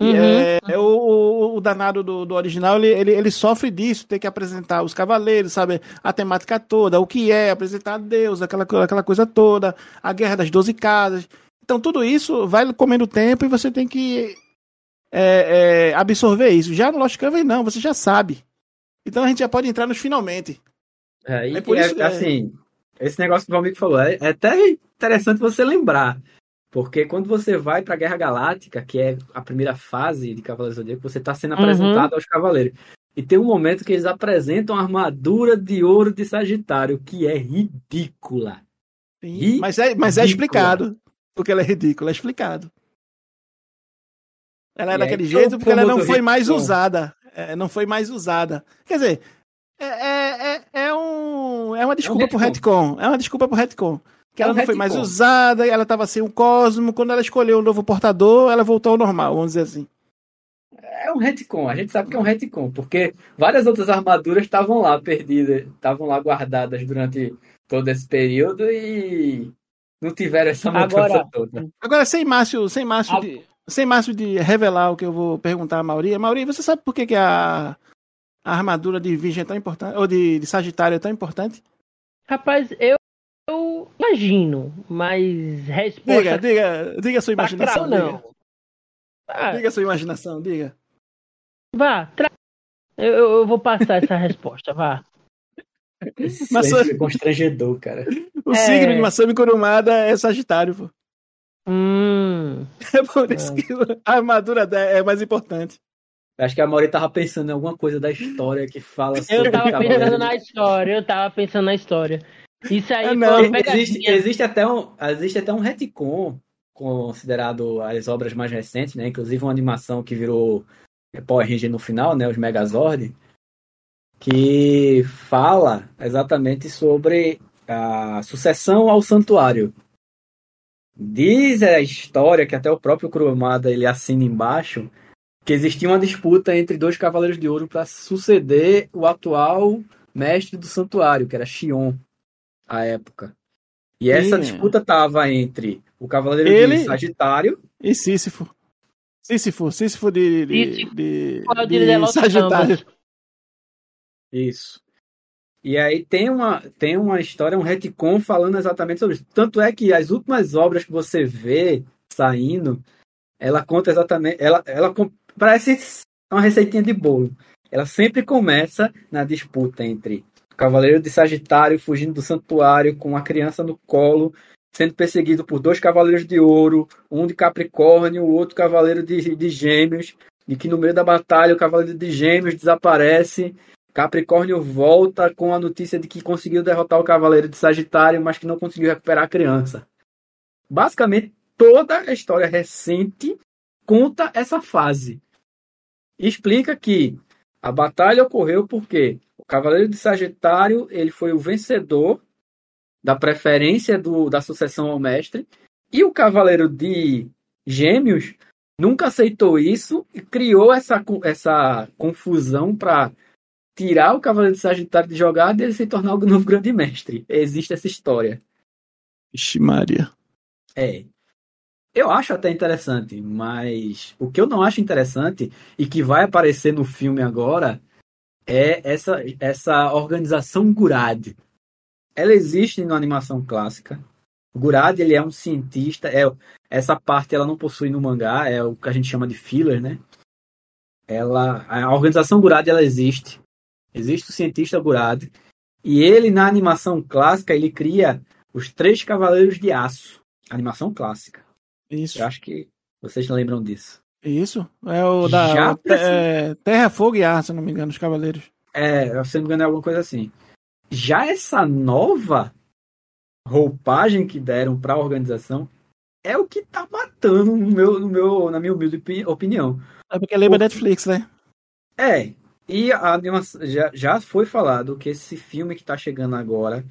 S1: Uhum.
S5: é, é o, o- o danado do, do original, ele, ele, ele sofre disso, tem que apresentar os cavaleiros, sabe? A temática toda, o que é, apresentar Deus, aquela, aquela coisa toda, a guerra das 12 casas. Então tudo isso vai comendo tempo e você tem que é, é, absorver isso. Já no Lost Canvas, não, você já sabe. Então a gente já pode entrar nos finalmente.
S7: É, e,
S5: É por
S7: é-
S5: isso, é.
S7: assim, esse negócio que o Valmir falou, é, é até interessante você lembrar. Porque quando você vai pra Guerra Galáctica, que é a primeira fase de Cavaleiros do Zodíaco, você tá sendo
S1: Uhum.
S7: apresentado aos Cavaleiros. E tem um momento que eles apresentam a armadura de ouro de Sagitário, que é ridícula.
S5: Sim, mas é, mas é
S7: ridícula.
S5: explicado. Porque ela é ridícula, é explicado. Ela é daquele jeito porque ela não foi mais usada. É, não foi mais usada. Quer dizer, é, é, é, é um, é uma desculpa pro retcon. É uma desculpa pro retcon. Que
S7: É
S5: ela
S7: um
S5: não foi mais usada, ela tava sem o Cosmo. Quando ela escolheu o novo portador, ela voltou ao normal, vamos dizer assim.
S7: É um retcon, a gente sabe que é um retcon, porque várias outras armaduras estavam lá perdidas, estavam lá guardadas durante todo esse período e não tiveram essa mudança
S1: Agora-
S7: toda.
S5: Agora, sem Márcio, sem Márcio,
S1: Ah.
S5: de, sem Márcio de revelar o que eu vou perguntar a Mauri. Mauri, você sabe por que, que a, a armadura de Virgem é tão importante, ou de, de Sagitário é tão importante?
S1: Rapaz, eu, eu imagino, mas resposta
S5: Diga, diga, diga a sua imaginação. Diga.
S1: não. Ah,
S5: diga a sua imaginação, diga.
S1: vá, tra... eu, eu vou passar essa resposta, vá.
S7: Isso,
S5: Mas-
S7: isso é constrangedor, cara.
S5: O
S1: É.
S5: signo de Masami Kurumada é Sagitário, pô.
S1: Hum,
S5: É por isso que a armadura é mais importante.
S7: Acho que a Mauri tava pensando em alguma coisa da história que fala sobre
S1: eu tava
S7: Cavaleiros.
S1: pensando na história, eu tava pensando na história. Isso aí foi
S5: não.
S1: uma
S7: Existe, existe até um, existe até um retcon considerado as obras mais recentes, né? Inclusive uma animação que virou Power Ranger no final, né? Os Megazord, que fala exatamente sobre a sucessão ao santuário. Diz a história que até o próprio Kurumada ele assina embaixo que existia uma disputa entre dois cavaleiros de ouro para suceder o atual mestre do santuário, que era Xion, à época. E essa
S5: Sim.
S7: disputa tava entre o cavaleiro
S5: Ele-
S7: de Sagitário
S5: E Sísifo. Sísifo, Sísifo de, de,
S1: Sísifo.
S5: de,
S1: Fala
S5: de
S1: de Delos
S5: Sagitário.
S7: Isso. E aí tem uma, tem uma história, um retcon falando exatamente sobre isso. Tanto é que as últimas obras que você vê saindo, ela conta exatamente. Ela, ela parece uma receitinha de bolo. Ela sempre começa na disputa entre o Cavaleiro de Sagitário fugindo do santuário com uma criança no colo, sendo perseguido por dois Cavaleiros de Ouro, um de Capricórnio, o outro Cavaleiro de, de Gêmeos, e que no meio da batalha o Cavaleiro de Gêmeos desaparece. Capricórnio volta com a notícia de que conseguiu derrotar o Cavaleiro de Sagitário, mas que não conseguiu recuperar a criança. Basicamente, toda a história recente conta essa fase. Explica que a batalha ocorreu porque o Cavaleiro de Sagitário ele foi o vencedor da preferência do, da sucessão ao mestre, e o Cavaleiro de Gêmeos nunca aceitou isso e criou essa, essa confusão para tirar o Cavaleiro de Sagitário de jogada e ele se tornar o novo grande mestre. Existe essa história.
S5: Ixi, Maria.
S7: É. Eu acho até interessante, mas o que eu não acho interessante e que vai aparecer no filme agora é essa, essa organização Gurad. Ela existe na animação clássica. O Gurad ele é um cientista. É, essa parte ela não possui no mangá, é o que a gente chama de filler, né? Ela, a organização Gurad ela existe. Existe o cientista Gurad. E ele, na animação clássica, ele cria os três Cavaleiros de Aço. Animação clássica.
S5: Isso,
S7: Eu acho que vocês lembram disso.
S5: isso. É o da
S7: Já
S5: o é, Terra, Fogo e Ar, se não me engano, os Cavaleiros.
S7: É, se não me engano, é alguma coisa assim. Já essa nova roupagem que deram para a organização é o que tá matando no meu, no meu, na minha humilde opi- opinião.
S5: É porque lembra
S7: O-
S5: Netflix, né?
S7: É, e animação, já, já foi falado que esse filme que tá chegando agora,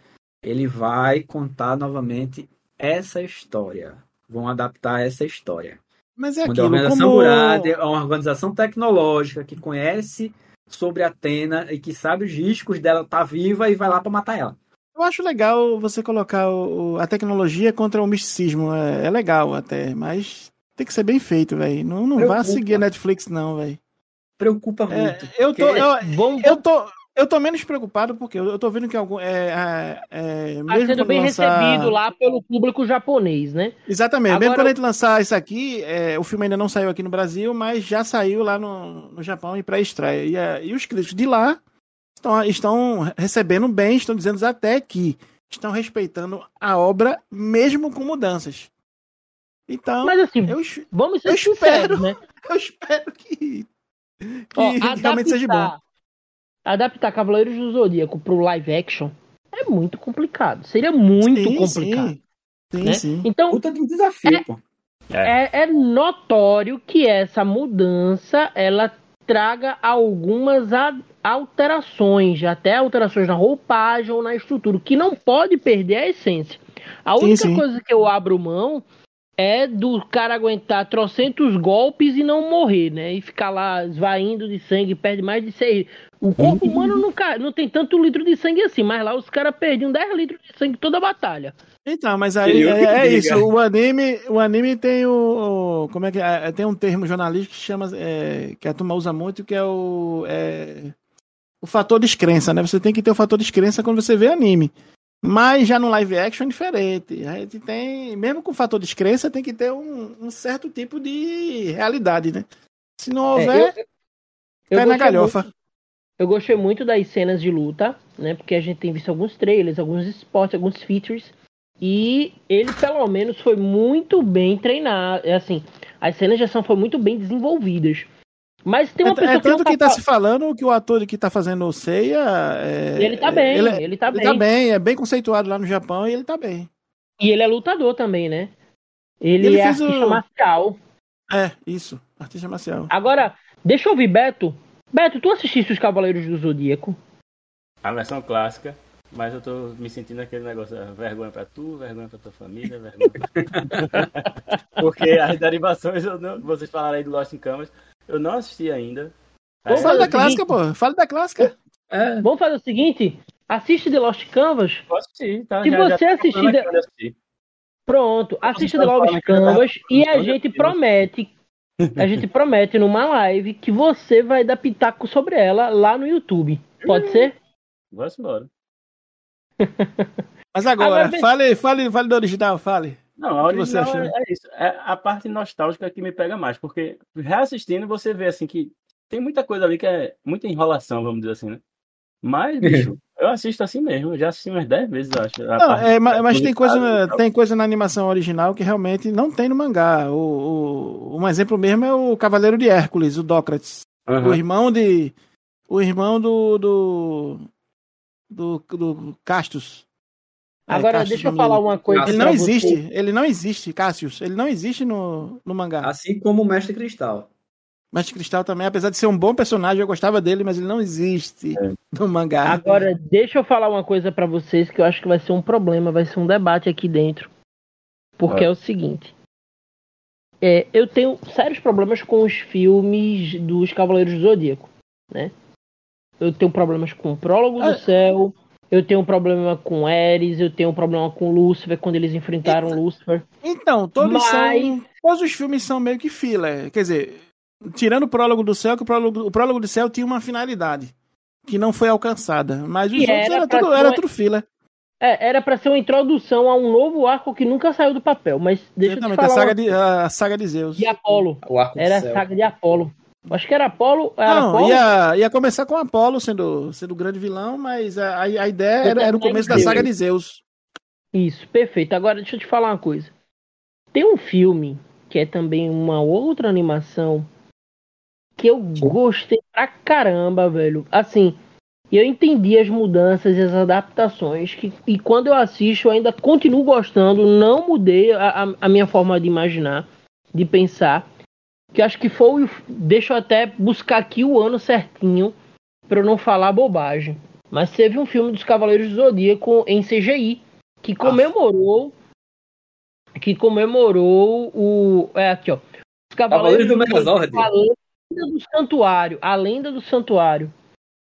S7: ele vai contar novamente essa história. Vão adaptar essa história.
S5: Mas é aquilo,
S7: organização
S5: como...
S7: Gurad é uma organização tecnológica que conhece sobre a Atena e que sabe os riscos dela estar viva e vai lá para matar ela.
S5: Eu acho legal você colocar o- a tecnologia contra o misticismo. É, é legal até, mas tem que ser bem feito, velho. Não, não vá seguir a Netflix, não, velho.
S7: Preocupa
S5: É,
S7: muito.
S5: eu tô, eu,
S1: Vamos,
S5: eu tô, eu tô menos preocupado porque eu, tô vendo que algum, é, é, é,
S1: tá
S5: mesmo
S1: sendo
S5: quando
S1: bem
S5: lançar-
S1: recebido lá pelo público japonês, né?
S5: Exatamente. Mesmo
S1: Agora-
S5: quando a gente lançar isso aqui, é, o filme ainda não saiu aqui no Brasil, mas já saiu lá no, no Japão e pré-estreia. E, é, e os críticos de lá estão, estão recebendo bem, estão dizendo até que estão respeitando a obra, mesmo com mudanças. Então,
S1: Mas assim,
S5: eu,
S1: vamos ser
S5: eu
S1: sinceros,
S5: espero.
S1: né?
S5: eu espero que, que
S1: Ó,
S5: realmente seja bom.
S1: adaptar, adaptar Cavaleiros do Zodíaco pro live action é muito complicado. Seria muito
S5: Sim,
S1: complicado.
S5: Sim, sim.
S1: né?
S5: sim.
S1: Então,
S7: Puta de um desafio, pô.
S1: é, é notório que essa mudança ela traga algumas alterações, até alterações na roupagem ou na estrutura, o que não pode perder a essência. A
S5: Sim,
S1: única
S5: sim.
S1: coisa que eu abro mão é do cara aguentar trocentos golpes e não morrer, né? E ficar lá esvaindo de sangue, perde mais de seis. O corpo humano não, não tem tanto litro de sangue assim, mas lá os caras perdiam 10 litros de sangue toda a batalha.
S5: Então, mas aí é, é isso. O anime, o anime tem o, o- como é que é? Tem um termo jornalístico que chama, é, que a turma usa muito, que é o é, o fator descrença, né? Você tem que ter o fator descrença quando você vê anime. Mas já no live action é diferente. A gente tem, mesmo com o fator descrença, tem que ter um, um certo tipo de realidade, né? Se não houver,
S1: É, eu
S5: cai na
S1: gostei
S5: galhofa.
S1: muito- eu gostei muito das cenas de luta, né? Porque a gente tem visto alguns trailers, alguns spots, alguns features. E ele, pelo menos, foi muito bem treinado. É assim, as cenas de ação foram muito bem desenvolvidas. Mas tem uma
S5: É,
S1: pessoa
S5: é
S1: que não
S5: tanto que
S1: tá
S5: tá
S1: fa-
S5: se falando que o ator que tá fazendo o Seiya. É,
S1: Ele tá bem,
S5: ele,
S1: ele, tá
S5: ele
S1: bem.
S5: tá bem, é bem conceituado lá no Japão e ele tá bem.
S1: E ele é lutador também, né? Ele,
S5: Ele
S1: é artista
S5: o-
S1: marcial.
S5: É, isso. Artista marcial.
S1: Agora, deixa eu ouvir, Beto. Beto, tu assististe os Cavaleiros do Zodíaco?
S3: A versão clássica. Mas eu tô me sentindo aquele negócio, ah, vergonha pra tu, vergonha pra tua família, vergonha pra... Porque as derivações, eu não- vocês falaram aí do Lost in Canvas, eu não assisti ainda.
S1: Vamos
S5: Fala da clássica, pô. Fala da clássica.
S7: É,
S1: Vamos fazer o seguinte: assiste The Lost Canvas.
S3: Posso assistir, tá?
S1: Se
S3: Já-
S1: você
S3: já tô
S1: assistir. Pronto, assista The Lost
S3: tá
S1: Canvas e a gente promete, a gente promete numa live que você vai dar pitaco sobre ela lá no YouTube. Pode ser?
S3: Vamos embora.
S5: Mas agora,
S1: Agora
S5: fale, fale, fale do original, fale.
S3: Não, a original é, é isso. É a parte nostálgica que me pega mais, porque reassistindo você vê assim que tem muita coisa ali que é muita enrolação, vamos dizer assim, né? Mas, bicho, eu assisto assim mesmo, eu já assisti umas 10 vezes, eu acho.
S5: Não, é, ma- mas tem coisa, na, tem coisa na animação original que realmente não tem no mangá. O, o- um exemplo mesmo é o Cavaleiro de Hércules, o Dócrates.
S3: Aham.
S5: O irmão de. O irmão do. do. do, do Castus. É,
S1: Agora,
S5: Cassius
S1: deixa eu falar uma coisa.
S5: Ele não
S1: você.
S5: existe, ele não existe, Cassius. Ele não existe no, no mangá.
S7: assim como o Mestre Cristal.
S5: Mestre Cristal também, apesar de ser um bom personagem, eu gostava dele, mas ele não existe
S3: É.
S5: no mangá.
S1: Agora, deixa eu falar uma coisa pra vocês que eu acho que vai ser um problema, vai ser um debate aqui dentro. Porque
S3: Ah.
S1: é o seguinte. É, eu tenho sérios problemas com os filmes dos Cavaleiros do Zodíaco, né? Eu tenho problemas com o Prólogo do
S5: Ah.
S1: Céu, eu tenho um problema com Ares, eu tenho um problema com Lúcifer, quando eles enfrentaram Lúcifer.
S5: Então, todos
S1: Mas-
S5: são. Todos os filmes são meio que filler. Quer dizer, tirando o prólogo do céu, que o prólogo, o prólogo do céu tinha uma finalidade que não foi alcançada. Mas os
S1: E
S5: outros
S1: era
S5: era, tudo,
S1: ser
S5: era
S1: uma-
S5: tudo filler.
S1: É, era pra ser uma introdução a um novo arco que nunca saiu do papel, mas deixa eu te
S5: Exatamente,
S1: falar
S5: a saga,
S1: uma-
S5: de, a saga de Zeus.
S1: de Apolo.
S7: O arco
S1: Era a
S7: do céu.
S1: saga de Apolo. Acho que era Apolo. Era
S5: Não,
S1: Apolo?
S5: ia, ia começar com Apolo sendo, sendo o grande vilão, mas a, a ideia era, era o começo da saga de Zeus.
S1: Isso, perfeito. Agora deixa eu te falar uma coisa. Tem um filme que é também uma outra animação que eu gostei pra caramba, velho. Assim, eu entendi as mudanças e as adaptações que, e quando eu assisto eu ainda continuo gostando, não mudei a, a- a minha forma de imaginar, de pensar. Que acho que foi. Deixa eu até buscar aqui o ano certinho pra eu não falar bobagem. Mas teve um filme dos Cavaleiros do Zodíaco em CGI que comemorou que comemorou o é aqui ó os
S7: Cavaleiros do Megazord.
S1: a lenda do santuário a lenda do santuário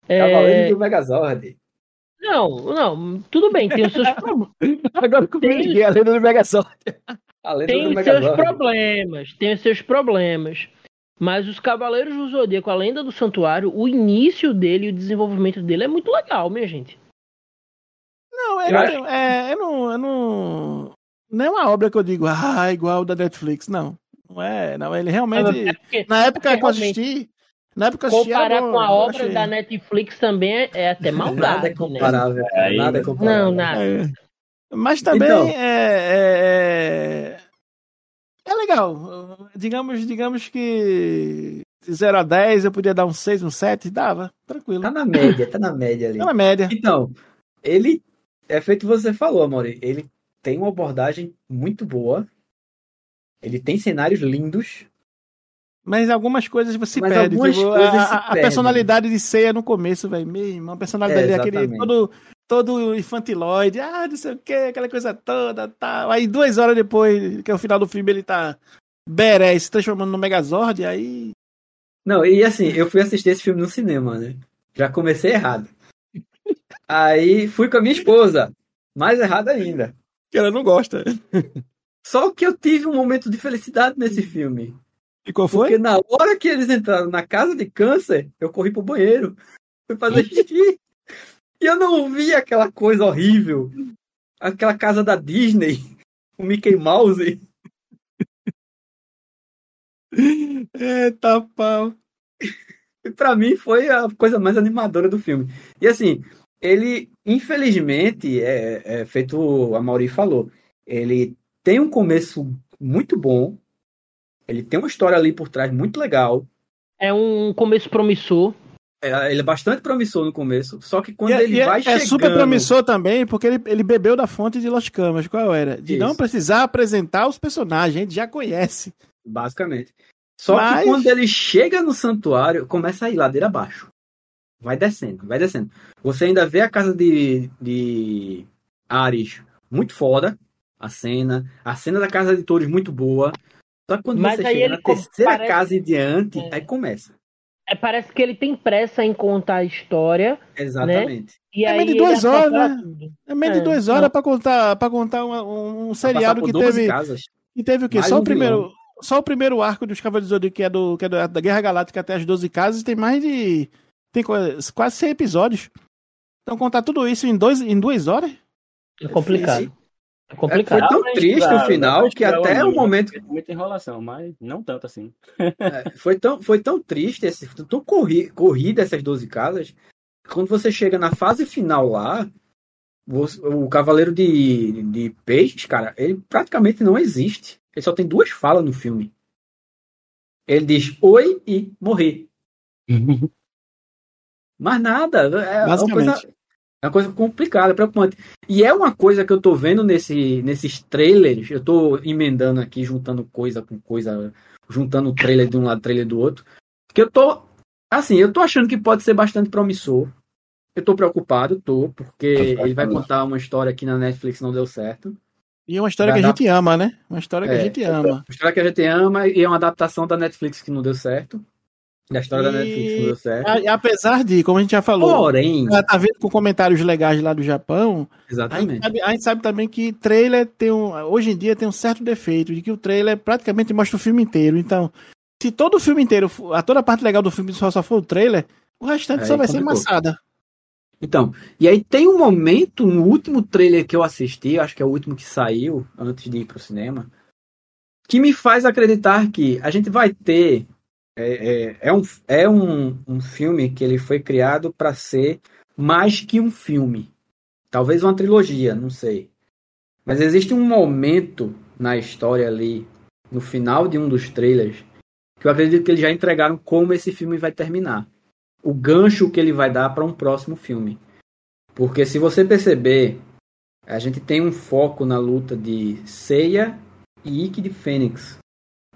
S1: É,
S7: Cavaleiros do Megazord.
S1: não não tudo bem tem os seus pro-
S5: Agora eu
S1: Tem-
S5: a lenda do Megazord.
S1: Tem
S7: do
S1: os seus problemas tem os seus problemas mas os Cavaleiros do Zodíaco a lenda do santuário o início dele e o desenvolvimento dele é muito legal minha gente
S5: Não, é,
S7: Eu
S5: não,
S7: acho-
S5: é, é, não, é não, não é uma obra que eu digo, ah, igual da Netflix, não. Não é, não. Ele realmente.
S1: É porque-
S5: Na época que eu assisti. Na época
S1: comparar
S5: era bom,
S1: com a obra
S5: achei.
S1: da Netflix também é, é até
S7: Nada
S1: maldade
S7: é
S1: né?
S7: comparável.
S3: Aí-
S7: Nada é comparável.
S1: não nada
S5: É. Mas também
S7: Então.
S5: é, é, é legal. Digamos, digamos que de 0 a 10 eu podia dar um 6, um 7, dava, tranquilo.
S7: Tá na média, tá na média ali.
S5: Tá na média.
S7: Então, ele é feito você falou, Amori. Ele tem uma abordagem muito boa. Ele tem cenários lindos.
S5: Mas algumas coisas você
S7: Mas
S5: perde. tipo,
S7: coisas
S5: a, a- personalidade de ceia no começo, velho. Mesmo. A personalidade
S7: É,
S5: dele, aquele todo, todo infantiloide, ah, não sei o que, aquela coisa toda, tal. Aí duas horas depois, que é o final do filme, ele tá beré, se transformando no Megazord, aí.
S7: Não, e assim, eu fui assistir esse filme no cinema, né? Já comecei errado. Aí fui com a minha esposa. Mais errado ainda.
S5: Que ela não gosta.
S7: Só que eu tive um momento de felicidade nesse filme.
S5: E qual foi?
S7: Porque na hora que eles entraram na casa de câncer, eu corri pro banheiro. Fui fazer xixi. E eu não vi aquela coisa horrível. Aquela casa da Disney. O Mickey Mouse.
S5: Eita pau.
S7: E pra mim foi a coisa mais animadora do filme. E assim, ele, infelizmente, é, é feito a Mauri falou, ele tem um começo muito bom, ele tem uma história ali por trás muito legal,
S1: É um começo promissor.
S7: é, ele é bastante promissor no começo, só que quando
S5: E é-
S7: ele
S5: e é,
S7: vai
S5: é
S7: chegando...
S5: super promissor também, porque ele, ele bebeu da fonte de Lost Camas. Qual era? De não
S7: Isso.
S5: precisar apresentar os personagens, a gente já conhece.
S7: Basicamente. Só
S5: Mas-
S7: que quando ele chega no santuário, começa a ir ladeira abaixo. vai descendo, vai descendo. Você ainda vê a casa de, de Ares muito foda, a cena. A cena da casa de Touros muito boa. Só que quando
S1: Mas
S7: você
S1: aí
S7: chega
S1: ele
S7: na terceira
S1: parece-
S7: casa em diante,
S1: É.
S7: aí começa.
S1: É, parece que ele tem pressa em contar a história.
S7: Exatamente.
S1: E
S5: É meio de duas horas, né? É meio de
S1: É,
S5: duas horas pra contar, pra contar uma- um, um seriado que
S7: 12
S5: teve,
S7: casas.
S5: que teve o quê?
S7: Mais
S5: Só
S7: um
S5: o primeiro. Só o primeiro arco dos Cavaleiros do Zodíaco, que é, do, que é da Guerra Galáctica até as 12 casas, tem mais de. Tem quase quase 100 episódios. Então contar tudo isso em, dois, em duas horas?
S1: É complicado. É complicado.
S7: foi tão triste o
S3: dá
S7: final que até o momento.
S3: né? Muita enrolação, mas não tanto assim.
S7: É, foi, tão, foi tão triste, esse, tão corri, corrida essas 12 casas, quando você chega na fase final lá, você- o Cavaleiro de, de Peixes, cara, ele praticamente não existe. Ele só tem duas falas no filme. Ele diz oi e morrer. Mas nada. É uma coisa,
S5: Basicamente.
S7: É uma coisa complicada, preocupante. E é uma coisa que eu tô vendo nesse, nesses trailers, eu tô emendando aqui, juntando coisa com coisa, juntando trailer de um lado, trailer do outro, que eu tô, assim, eu tô achando que pode ser bastante promissor. Eu tô preocupado, tô, porque ele vai contar uma história aqui na Netflix que não deu certo.
S5: E é uma história
S7: Vai
S5: que a
S7: dar-
S5: gente ama, né? Uma história que a
S7: É.
S5: gente ama.
S7: Uma história que a gente ama e é uma adaptação da Netflix que não deu certo. Da história da
S5: E-
S7: Netflix que não deu certo.
S5: A- Apesar de, como a gente já falou,
S7: Porém,
S5: ela tá vendo com comentários legais lá do Japão, a gente,
S7: exatamente.
S5: sabe, a gente sabe também que trailer tem um. Hoje em dia tem um certo defeito, de que o trailer praticamente mostra o filme inteiro. Então, se todo o filme inteiro, a toda a parte legal do filme só, só for o trailer, o restante
S7: Aí
S5: só vai ser
S7: complicou.
S5: maçada.
S7: Então, e aí tem um momento no último trailer que eu assisti, acho que é o último que saiu antes de ir pro cinema, que me faz acreditar que a gente vai ter. É, é, é um, é um, um filme que ele foi criado para ser mais que um filme. Talvez uma trilogia, não sei. Mas existe um momento na história ali, no final de um dos trailers, que eu acredito que eles já entregaram como esse filme vai terminar o gancho que ele vai dar para um próximo filme. Porque se você perceber, a gente tem um foco na luta de Seiya e Ikki de Fênix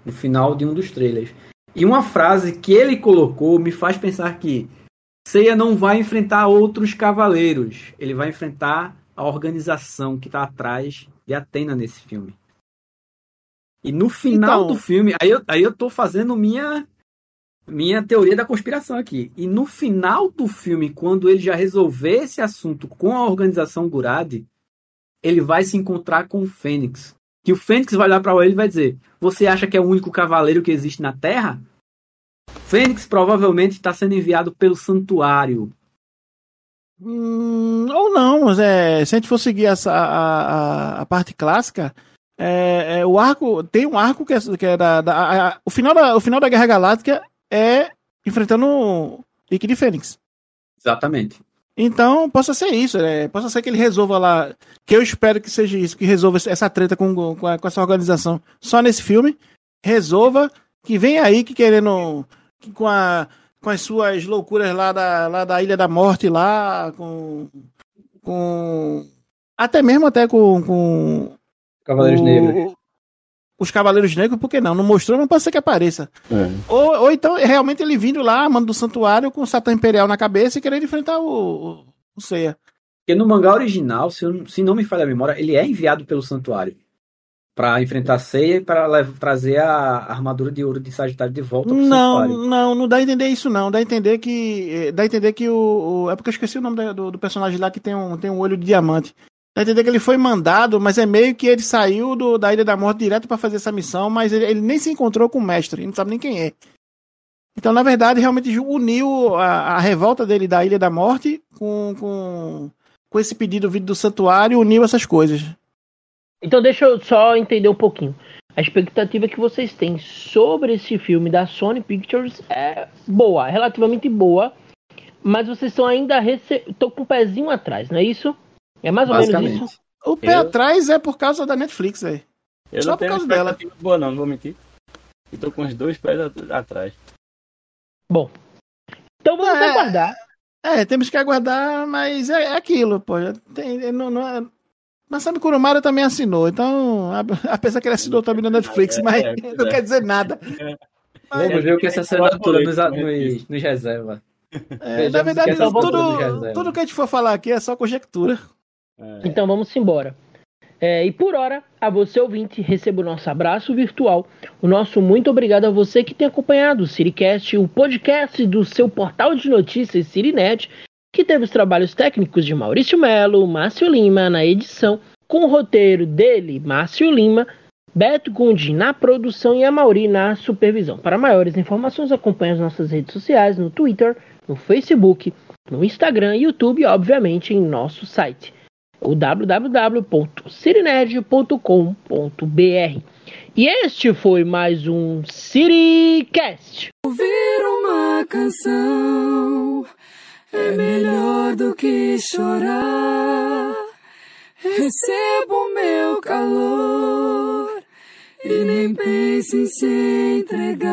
S7: no final de um dos trailers. E uma frase que ele colocou me faz pensar que Seiya não vai enfrentar outros cavaleiros, ele vai enfrentar a organização que está atrás de Atena nesse filme. E no final
S5: Então-
S7: do filme, aí eu, aí eu tô fazendo minha minha teoria da conspiração aqui. E no final do filme, quando ele já resolver esse assunto com a organização Gurad, ele vai se encontrar com o Fênix. Que o Fênix vai olhar para ele e vai dizer: Você acha que é o único cavaleiro que existe na Terra? Fênix provavelmente está sendo enviado pelo santuário.
S5: Hum, ou não, mas é, se a gente for seguir essa, a, a, a parte clássica, é, é, o arco tem um arco que é, que é da, da- a- o, final da, o final da Guerra Galáctica é enfrentando o Ikki de Fênix.
S7: Exatamente.
S5: Então, possa ser isso, né? Possa ser que ele resolva lá, que eu espero que seja isso, que resolva essa treta com, com, a- com essa organização só nesse filme, resolva, que vem aí que querendo, que com, a, com as suas loucuras lá da, lá da Ilha da Morte, lá, com, com até mesmo até com, com
S7: Cavaleiros
S5: o-
S7: Negros.
S5: Os Cavaleiros Negros, por que não? Não mostrou, mas pode ser que apareça. Ou, ou então, realmente, ele vindo lá, mano do santuário, com o Satã Imperial na cabeça e querendo enfrentar o, o, o Seiya.
S7: Porque no mangá original, se, eu- se não me falha a memória, ele é enviado pelo santuário para enfrentar Seiya e para trazer a armadura de ouro de Sagitário de volta pro
S5: Não,
S7: santuário.
S5: não, não dá a entender isso, não. Dá a entender que. eh, Dá a entender que o. o- é porque eu esqueci o nome do, do personagem lá que tem um, tem um olho de diamante. Dá a entender que ele foi mandado, mas é meio que ele saiu do, da Ilha da Morte direto pra fazer essa missão, mas ele, ele nem se encontrou com o mestre, ele não sabe nem quem é. Então, na verdade, realmente uniu a, a revolta dele da Ilha da Morte com, com, com esse pedido vindo do santuário, uniu essas coisas.
S1: Então deixa eu só entender um pouquinho. A expectativa que vocês têm sobre esse filme da Sony Pictures é boa, relativamente boa, mas vocês estão ainda rece... com o pezinho atrás, não é isso? É mais ou menos isso?
S5: O pé
S3: Eu-
S5: atrás é por causa da Netflix, velho.
S3: Eu
S5: Só
S3: não
S5: por
S3: tenho
S5: causa dela.
S3: boa, não, não vou mentir. E tô com os dois pés at- atrás.
S1: Bom, então vamos
S5: É.
S1: aguardar.
S5: É, temos que aguardar, mas é, é aquilo, pô. Tem, não, não é... Masami Kurumara também assinou, então, a- apesar que ele assinou também na Netflix,
S3: É,
S5: mas
S3: é,
S5: não
S3: é.
S5: quer dizer nada.
S7: Vamos ver o que essa
S3: É,
S7: assinatura nos, nos, nos reserva.
S5: É, na verdade, tudo, tudo que a gente for falar aqui é só conjectura.
S3: É.
S1: Então vamos embora. É, e por hora, a você ouvinte, receba o nosso abraço virtual. O nosso muito obrigado a você que tem acompanhado o Siricast, o podcast do seu portal de notícias Sirinet, que teve os trabalhos técnicos de Maurício Melo, Márcio Lima na edição, com o roteiro dele, Márcio Lima, Beto Gundi na produção e a Mauri na supervisão. Para maiores informações, acompanhe as nossas redes sociais no Twitter, no Facebook, no Instagram, YouTube e, obviamente, em nosso site o www.cirinerd.com.br. E este foi mais um Cirycast.
S8: Ouvir uma canção é melhor do que chorar. Recebo meu calor e nem pense em se entregar.